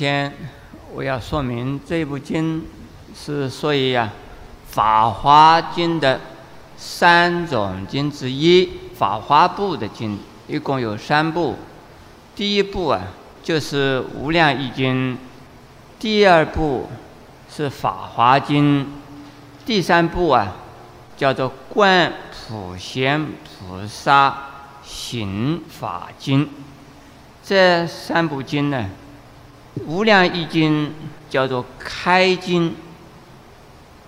先，我要说明这部经是属于啊《法华经》的三种经之一，《法华部》的经一共有三部。第一部啊就是《无量易经》，第二部是《法华经》，第三部啊叫做《观普贤菩萨行法经》。这三部经呢。无量易经叫做开经，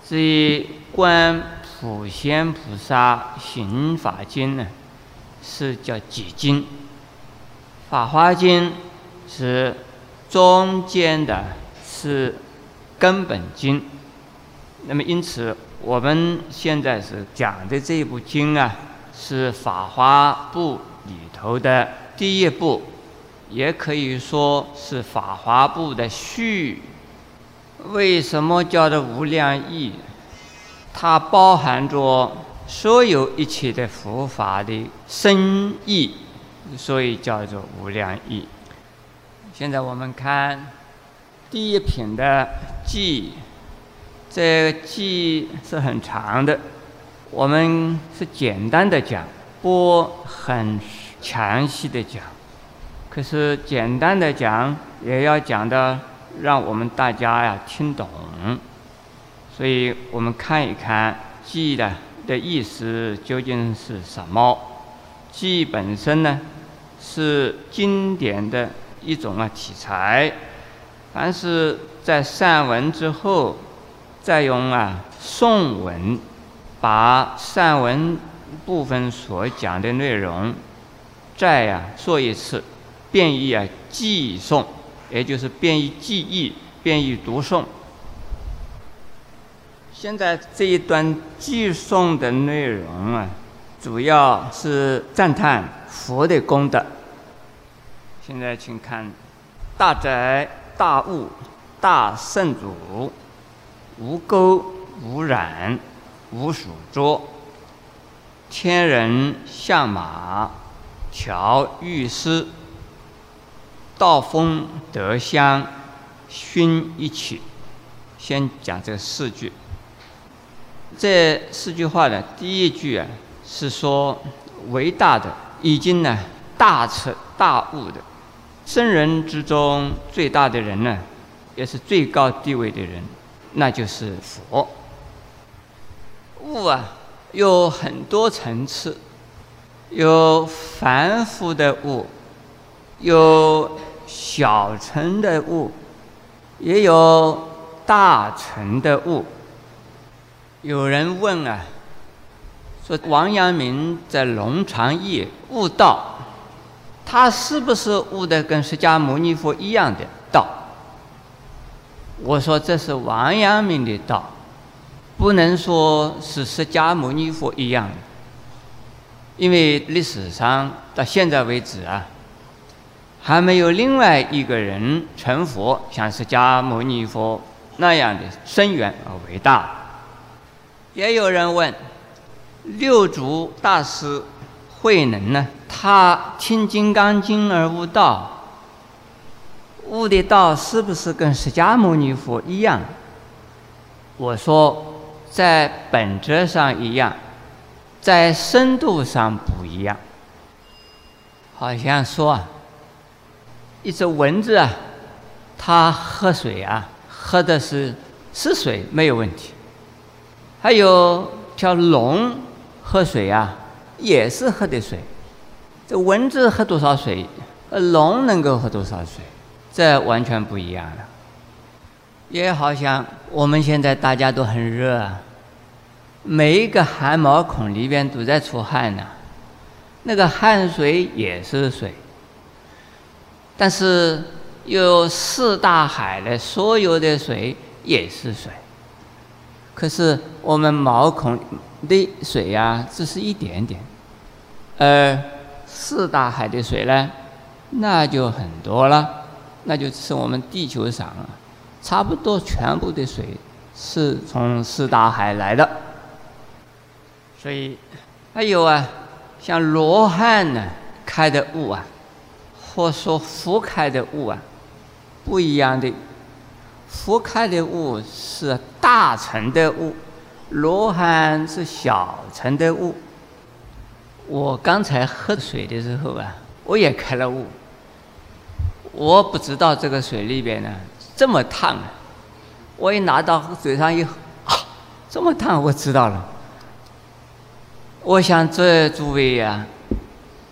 至于观普贤菩萨行法经呢，是叫解经。法华经是中间的，是根本经。那么因此，我们现在是讲的这部经啊，是法华部里头的第一部。也可以说是法华部的序。为什么叫做无量义？它包含着所有一切的佛法的深意，所以叫做无量义。现在我们看第一品的记，这个记是很长的，我们是简单的讲，不很详细的讲。可是简单的讲，也要讲的让我们大家呀听懂。所以我们看一看“记”的的意思究竟是什么？“记”本身呢是经典的一种啊题材。凡是在散文之后，再用啊颂文，把散文部分所讲的内容再呀说一次。便于啊，记诵，也就是便于记忆、便于读诵。现在这一段记诵的内容啊，主要是赞叹佛的功德。现在请看：大宅大悟大圣主，无垢无染无属浊，天人相马调御师。道风德香熏一起，先讲这四句。这四句话的第一句啊，是说伟大的、已经呢大彻大悟的圣人之中最大的人呢，也是最高地位的人，那就是佛。悟啊，有很多层次，有凡夫的悟。有小乘的悟，也有大乘的悟。有人问啊，说王阳明在龙场驿悟道，他是不是悟的跟释迦牟尼佛一样的道？我说这是王阳明的道，不能说是释迦牟尼佛一样的，因为历史上到现在为止啊。还没有另外一个人成佛，像释迦牟尼佛那样的深远而伟大。也有人问，六祖大师慧能呢？他听《金刚经》而悟道，悟的道是不是跟释迦牟尼佛一样？我说，在本质上一样，在深度上不一样。好像说啊。一只蚊子啊，它喝水啊，喝的是是水没有问题。还有条龙喝水啊，也是喝的水。这蚊子喝多少水，呃，龙能够喝多少水，这完全不一样了。也好像我们现在大家都很热啊，每一个汗毛孔里边都在出汗呢，那个汗水也是水。但是有四大海的所有的水也是水，可是我们毛孔的水呀，只是一点点，而四大海的水呢，那就很多了，那就是我们地球上啊，差不多全部的水是从四大海来的，所以还有啊，像罗汉呢开的悟啊。或说浮开的雾啊，不一样的。佛开的悟是大乘的悟，罗汉是小乘的悟。我刚才喝水的时候啊，我也开了悟。我不知道这个水里边呢这么烫啊！我一拿到嘴上一，啊，这么烫，我知道了。我想这诸位呀，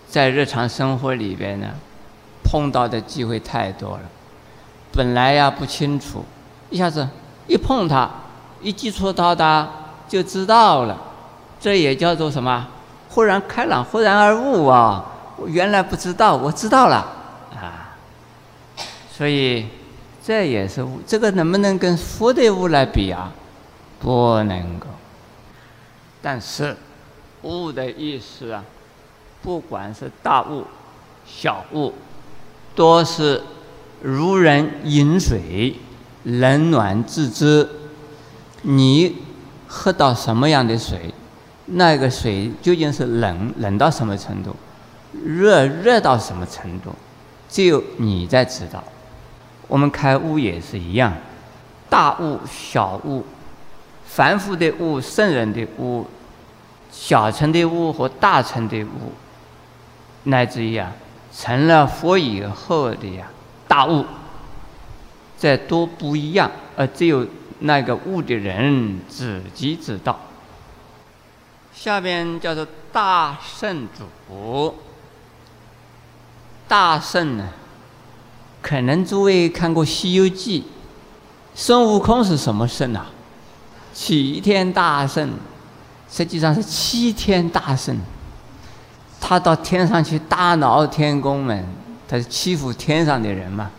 在日常生活里边呢，碰到的机会太多了。本来呀不清楚，一下子一碰它，一接触到它就知道了。这也叫做什么？忽然开朗，忽然而悟啊！我原来不知道，我知道了啊。所以这也是悟。这个能不能跟佛的悟来比啊？不能够。但是悟的意思啊，不管是大悟、小悟，多是。如人饮水，冷暖自知。你喝到什么样的水，那个水究竟是冷冷到什么程度，热热到什么程度，只有你在知道。我们开悟也是一样，大悟、小悟，凡夫的悟、圣人的悟，小乘的悟和大乘的悟，乃至于啊，成了佛以后的呀。大悟，这都不一样，而只有那个悟的人自己知道。下边叫做大圣主，大圣呢，可能诸位看过《西游记》，孙悟空是什么圣啊？齐天大圣，实际上是七天大圣，他到天上去大闹天宫门。他是欺负天上的人嘛？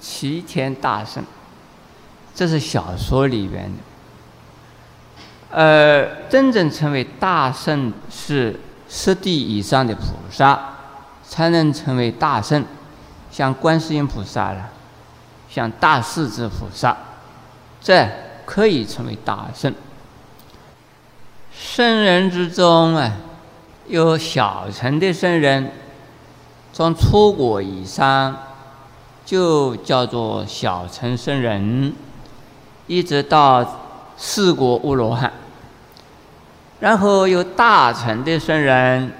齐天大圣，这是小说里边的。呃，真正成为大圣是十地以上的菩萨才能成为大圣，像观世音菩萨了，像大势至菩萨，这可以成为大圣。圣人之中啊，有小乘的圣人。从初果以上，就叫做小乘圣人，一直到四果乌罗汉，然后有大乘的圣人，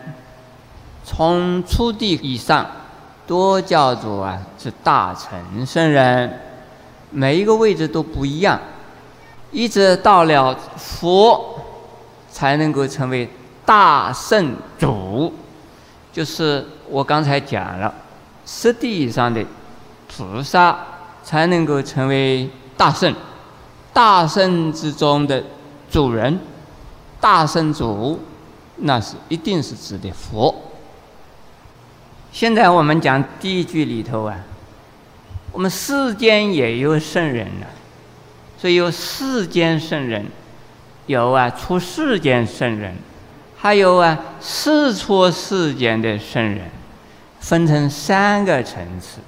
从初地以上，都叫做啊是大乘圣人，每一个位置都不一样，一直到了佛，才能够成为大圣主，就是。我刚才讲了，十地以上的菩萨才能够成为大圣，大圣之中的主人，大圣主，那是一定是指的佛。现在我们讲第一句里头啊，我们世间也有圣人啊，所以有世间圣人，有啊出世间圣人，还有啊世出世间的圣人。分成三个层次。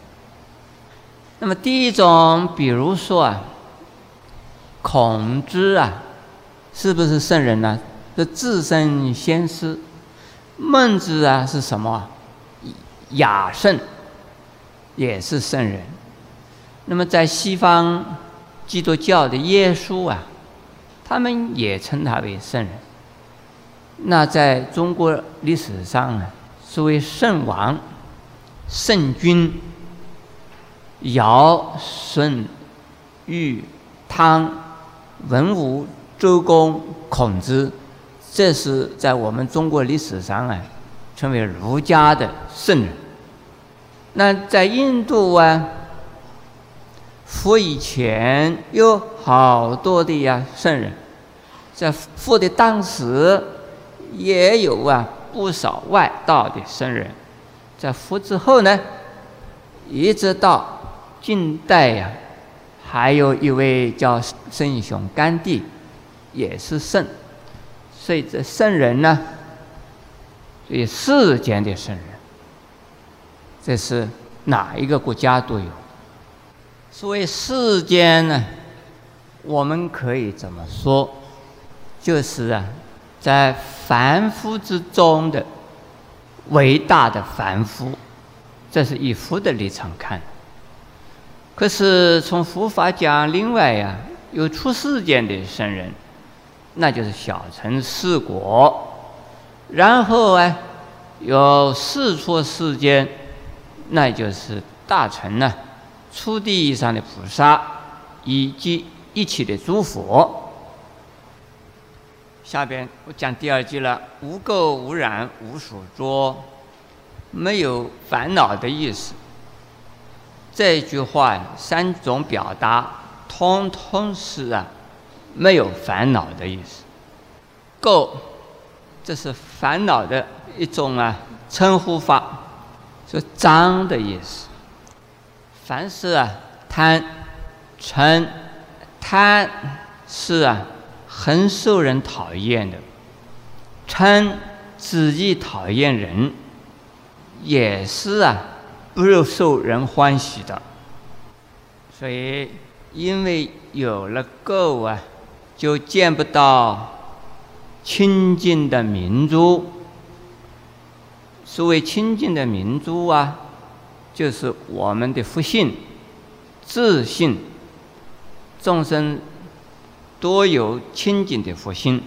那么第一种，比如说啊，孔子啊，是不是圣人呢？是自身先师。孟子啊，是什么？雅圣，也是圣人。那么在西方基督教的耶稣啊，他们也称他为圣人。那在中国历史上呢，是为圣王。圣君、尧、舜、禹、汤、文武、周公、孔子，这是在我们中国历史上啊，称为儒家的圣人。那在印度啊，佛以前有好多的呀圣人，在佛的当时也有啊不少外道的圣人。在佛之后呢，一直到近代呀，还有一位叫圣雄甘地，也是圣。所以这圣人呢，所以世间的圣人，这是哪一个国家都有。所谓世间呢，我们可以怎么说？就是啊，在凡夫之中的。伟大的凡夫，这是以佛的立场看。可是从佛法讲，另外呀，有出世间的圣人，那就是小乘四果，然后啊，有四出世间，那就是大乘呢，初地以上的菩萨，以及一切的诸佛。下边我讲第二句了，无垢无染无所着，没有烦恼的意思。这句话三种表达，通通是啊，没有烦恼的意思。垢，这是烦恼的一种啊称呼法，是脏的意思。凡是啊贪、嗔、贪是啊很受人讨厌的，嗔自己讨厌人，也是啊。不受人欢喜的，所以因为有了垢啊，就见不到清净的明珠。所谓清净的明珠啊，就是我们的福性、自信。众生多有清净的佛心，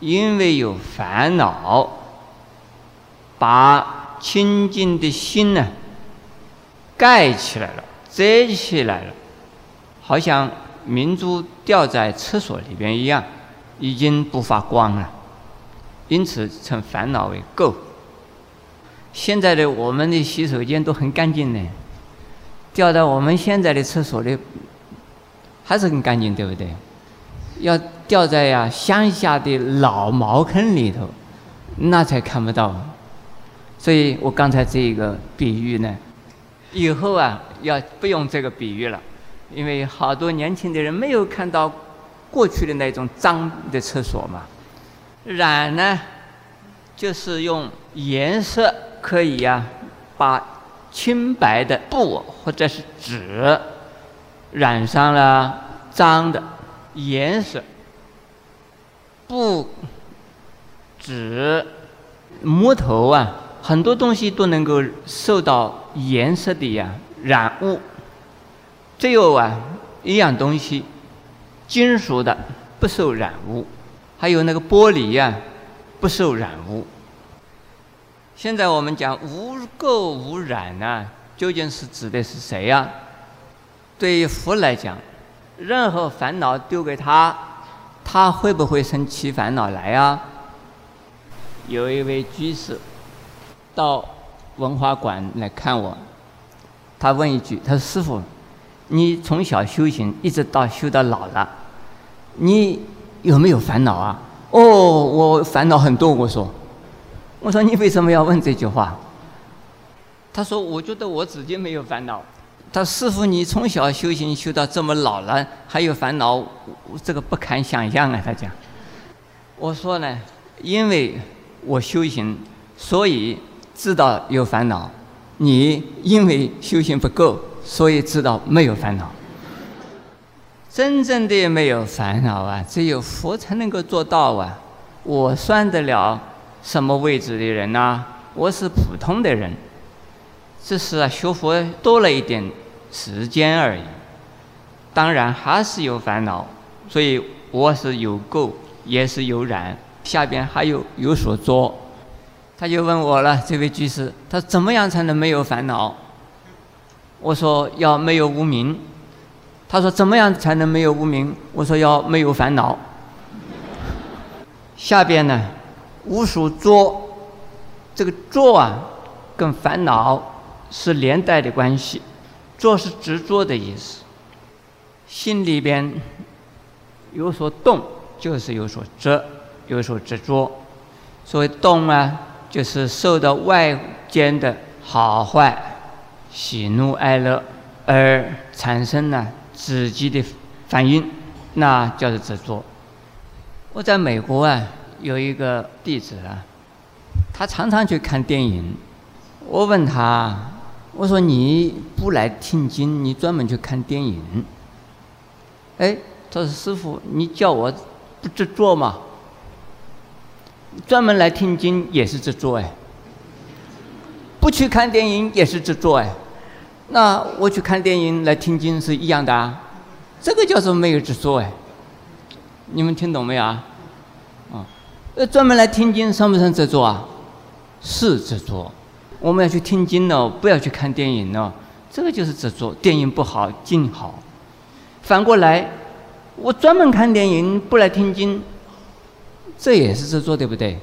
因为有烦恼，把清净的心呢。盖起来了，遮起来了，好像明珠掉在厕所里边一样，已经不发光了。因此称烦恼为垢。现在的我们的洗手间都很干净呢，掉到我们现在的厕所里还是很干净，对不对？要掉在呀乡下的老茅坑里头，那才看不到。所以我刚才这个比喻呢。以后啊，要不用这个比喻了，因为好多年轻的人没有看到过去的那种脏的厕所嘛。染呢，就是用颜色可以呀，把清白的布或者是纸染上了脏的颜色。布、纸、木头啊。很多东西都能够受到颜色的呀染污，只有啊一样东西，金属的不受染污，还有那个玻璃呀不受染污。现在我们讲无垢无染呢，究竟是指的是谁呀？对于佛来讲，任何烦恼丢给他，他会不会生起烦恼来啊？有一位居士。到文化馆来看我，他问一句：“他说师傅，你从小修行，一直到修到老了，你有没有烦恼啊？”“哦，我烦恼很多。”我说：“我说你为什么要问这句话？”他说：“我觉得我自己没有烦恼。”他师傅，你从小修行修到这么老了，还有烦恼，这个不堪想象啊！”他讲。我说呢，因为我修行，所以。知道有烦恼，你因为修行不够，所以知道没有烦恼。真正的没有烦恼啊，只有佛才能够做到啊！我算得了什么位置的人呐？我是普通的人，只是啊，学佛多了一点时间而已。当然还是有烦恼，所以我是有垢，也是有染，下边还有有所作。他就问我了，这位居士，他怎么样才能没有烦恼？我说要没有无名。他说怎么样才能没有无名？我说要没有烦恼。下边呢，无所作，这个作啊，跟烦恼是连带的关系。作是执着的意思，心里边有所动，就是有所执，有所执着。所谓动啊。就是受到外间的好坏、喜怒哀乐而产生了自己的反应，那叫做执着。我在美国啊，有一个弟子啊，他常常去看电影。我问他，我说你不来听经，你专门去看电影？哎，他说师傅，你叫我不执着吗？专门来听经也是执着哎，不去看电影也是执着哎，那我去看电影来听经是一样的啊，这个叫做没有执着哎。你们听懂没有啊？啊，呃，专门来听经算不算执着啊？是执着。我们要去听经了，不要去看电影了，这个就是执着。电影不好，经好。反过来，我专门看电影不来听经，这也是执着，对不对？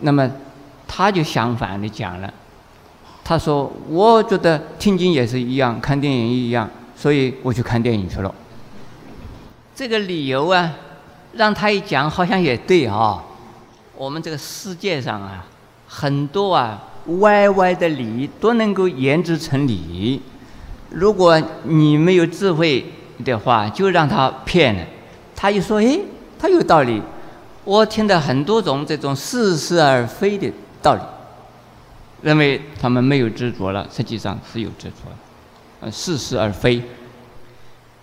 那么他就相反的讲了，他说：“我觉得听经也是一样，看电影一样，所以我去看电影去了。”这个理由啊，让他一讲，好像也对啊。我们这个世界上啊，很多啊歪歪的理都能够言之成理。如果你没有智慧的话，就让他骗了。他一说：“哎，他有道理。”我听到很多种这种似是而非的道理，认为他们没有执着了，实际上是有执着的，呃，似是而非。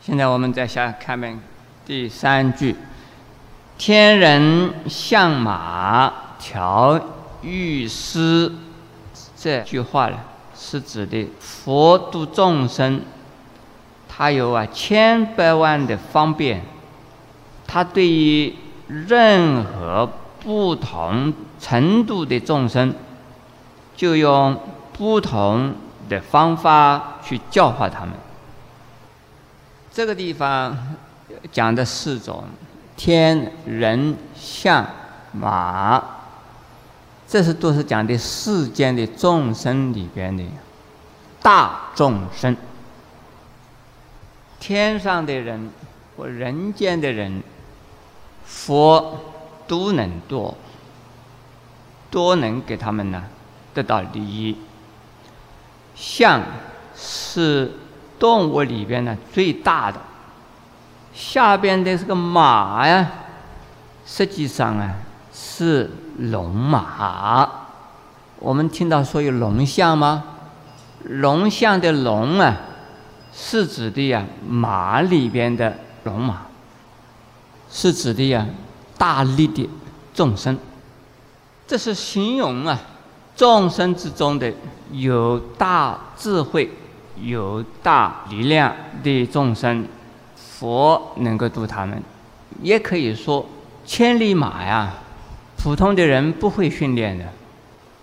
现在我们再下看面第三句：“天人相马调御师”，这句话呢，是指的佛度众生，他有啊千百万的方便，他对于。任何不同程度的众生，就用不同的方法去教化他们。这个地方讲的四种天人相马，这是都是讲的世间的众生里边的大众生，天上的人或人间的人。佛都能多，都能给他们呢得到利益。象是动物里边呢最大的，下边的这个马呀，实际上啊是龙马。我们听到说有龙象吗？龙象的龙啊，是指的呀马里边的龙马。是指的呀，大力的众生，这是形容啊，众生之中的有大智慧、有大力量的众生，佛能够度他们。也可以说，千里马呀，普通的人不会训练的，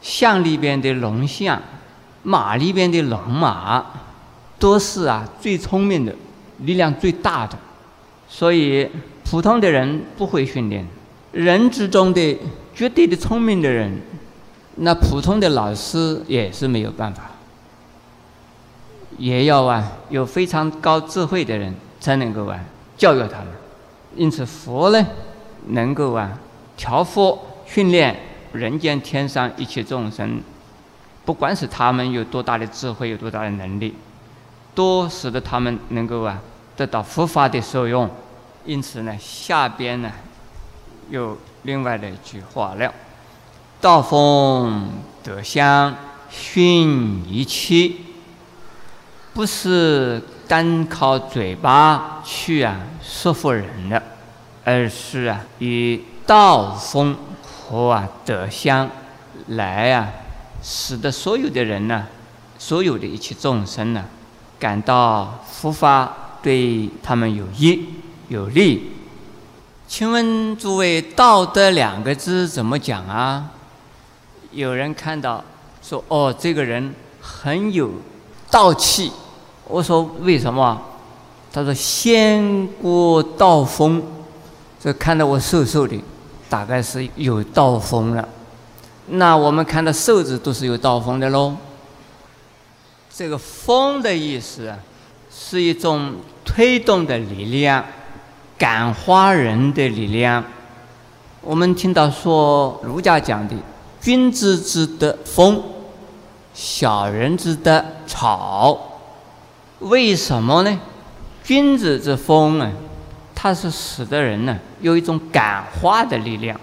象里边的龙象，马里边的龙马，都是啊最聪明的，力量最大的，所以。普通的人不会训练，人之中的绝对的聪明的人，那普通的老师也是没有办法，也要啊有非常高智慧的人才能够啊教育他们。因此佛呢，能够啊调伏训练人间天上一切众生，不管是他们有多大的智慧，有多大的能力，都使得他们能够啊得到佛法的受用。因此呢，下边呢，有另外的一句话了：“道风德香熏一气，不是单靠嘴巴去啊说服人的，而是啊以道风和啊德香来啊，使得所有的人呢，所有的一切众生呢，感到佛法对他们有益。”有利，请问诸位，“道德”两个字怎么讲啊？有人看到说：“哦，这个人很有道气。”我说：“为什么？”他说：“仙过道风。”这看到我瘦瘦的，大概是有道风了。那我们看到瘦子都是有道风的喽。这个“风”的意思啊，是一种推动的力量。感化人的力量，我们听到说儒家讲的“君子之德风，小人之德草”。为什么呢？君子之风啊，它是使得人呢有一种感化的力量，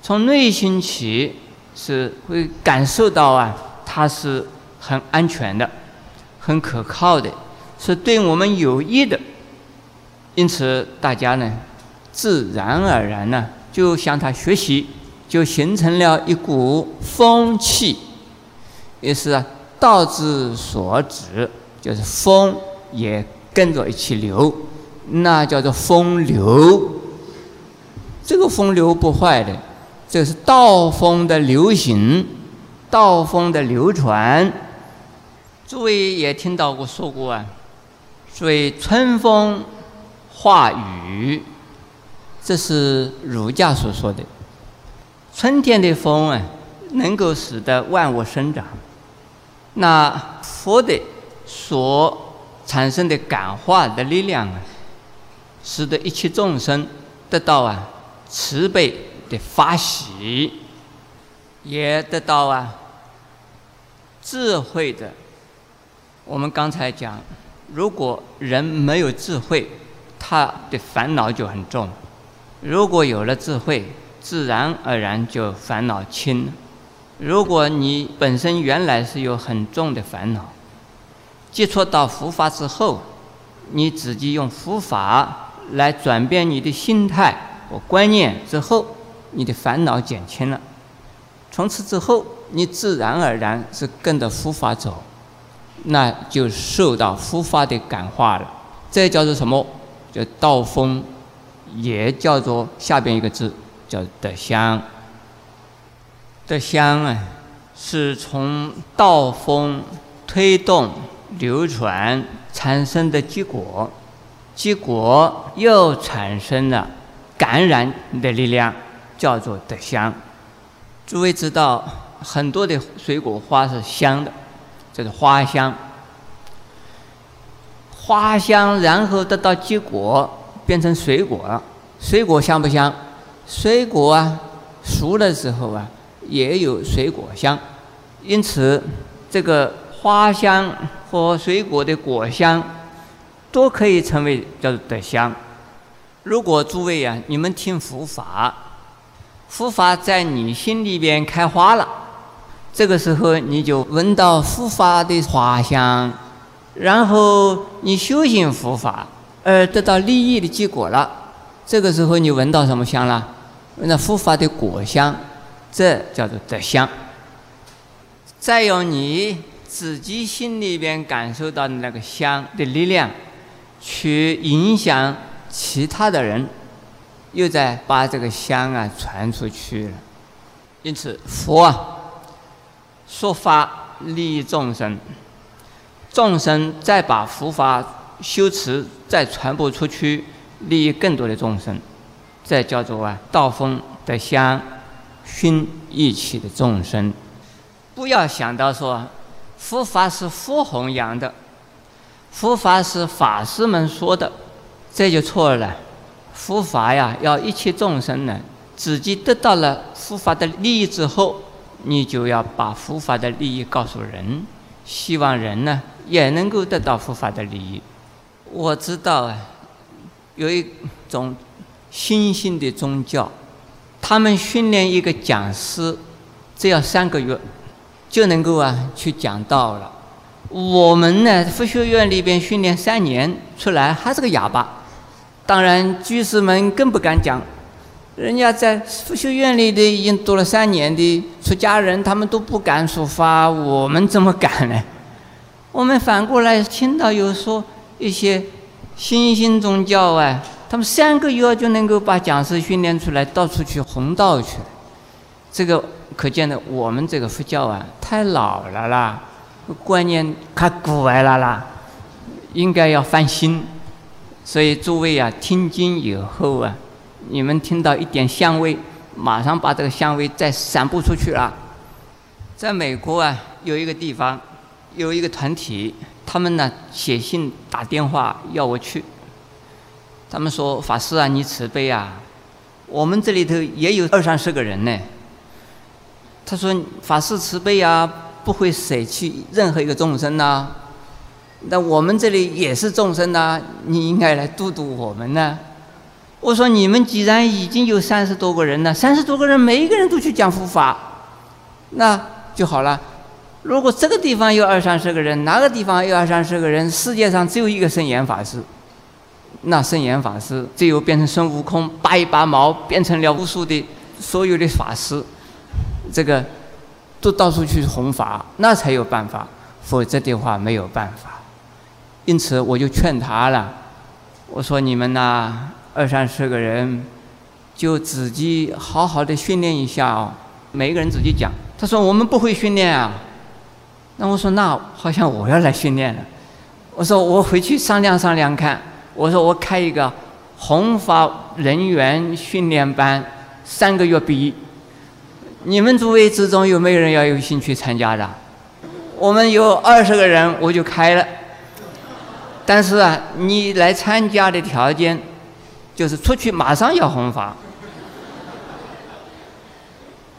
从内心起是会感受到啊，它是很安全的，很可靠的，是对我们有益的。因此，大家呢，自然而然呢，就向他学习，就形成了一股风气，也是啊，道之所指。就是风也跟着一起流，那叫做风流。这个风流不坏的，这是道风的流行，道风的流传。诸位也听到过说过啊，所以春风化雨，这是儒家所说的。春天的风啊，能够使得万物生长。那佛的所产生的感化的力量啊，使得一切众生得到啊慈悲的发喜，也得到啊智慧的。我们刚才讲，如果人没有智慧，他的烦恼就很重；如果有了智慧，自然而然就烦恼轻。如果你本身原来是有很重的烦恼，接触到佛法之后，你自己用佛法来转变你的心态和观念之后，你的烦恼减轻了。从此之后，你自然而然是跟着佛法走，那就受到佛法的感化了。这叫做什么？叫道风，也叫做下边一个字。叫德香，德香啊，是从道风推动流传产生的结果，结果又产生了感染的力量，叫做德香。诸位知道，很多的水果花是香的，这是花香。花香然后得到结果，变成水果了，水果香不香？水果啊，熟的时候啊，也有水果香，因此这个花香和水果的果香都可以成为叫做德香。如果诸位啊，你们听佛法，佛法在你心里边开花了，这个时候你就闻到佛法的花香，然后你修行佛法而得到利益的结果了，这个时候你闻到什么香了？那佛法的果香，这叫做德香。再用你自己心里边感受到的那个香的力量，去影响其他的人，又在把这个香啊传出去了。因此，佛啊说法利益众生，众生再把佛法修持再传播出去，利益更多的众生。这叫做啊，道风的香熏一起的众生，不要想到说，佛法是佛弘扬的，佛法是法师们说的，这就错了。佛法呀，要一切众生呢，自己得到了佛法的利益之后，你就要把佛法的利益告诉人，希望人呢也能够得到佛法的利益。我知道啊，有一种。新兴的宗教，他们训练一个讲师，只要三个月，就能够啊去讲道了。我们呢，佛学院里边训练三年出来还是个哑巴。当然，居士们更不敢讲，人家在佛学院里的已经读了三年的出家人，他们都不敢说法，我们怎么敢呢？我们反过来听到有说一些新兴宗教啊。他们三个月就能够把讲师训练出来，到处去弘道去了。这个可见的，我们这个佛教啊，太老了啦，观念太古怪了啦，应该要翻新。所以诸位啊，听经以后啊，你们听到一点香味，马上把这个香味再散布出去啊。在美国啊，有一个地方，有一个团体，他们呢写信打电话要我去。他们说：“法师啊，你慈悲啊！我们这里头也有二三十个人呢。”他说：“法师慈悲啊，不会舍弃任何一个众生呐。那我们这里也是众生呐，你应该来度度我们呢。”我说：“你们既然已经有三十多个人了，三十多个人每一个人都去讲佛法，那就好了。如果这个地方有二三十个人，哪个地方有二三十个人，世界上只有一个圣严法师。”那圣严法师最后变成孙悟空，拔一拔毛，变成了无数的所有的法师，这个都到处去弘法，那才有办法，否则的话没有办法。因此我就劝他了，我说你们呐，二三十个人，就自己好好的训练一下哦，每一个人自己讲。他说我们不会训练啊，那我说那好像我要来训练了。我说我回去商量商量看。我说我开一个弘法人员训练班，三个月毕业。你们诸位之中有没有人要有兴趣参加的？我们有二十个人，我就开了。但是啊，你来参加的条件就是出去马上要弘法。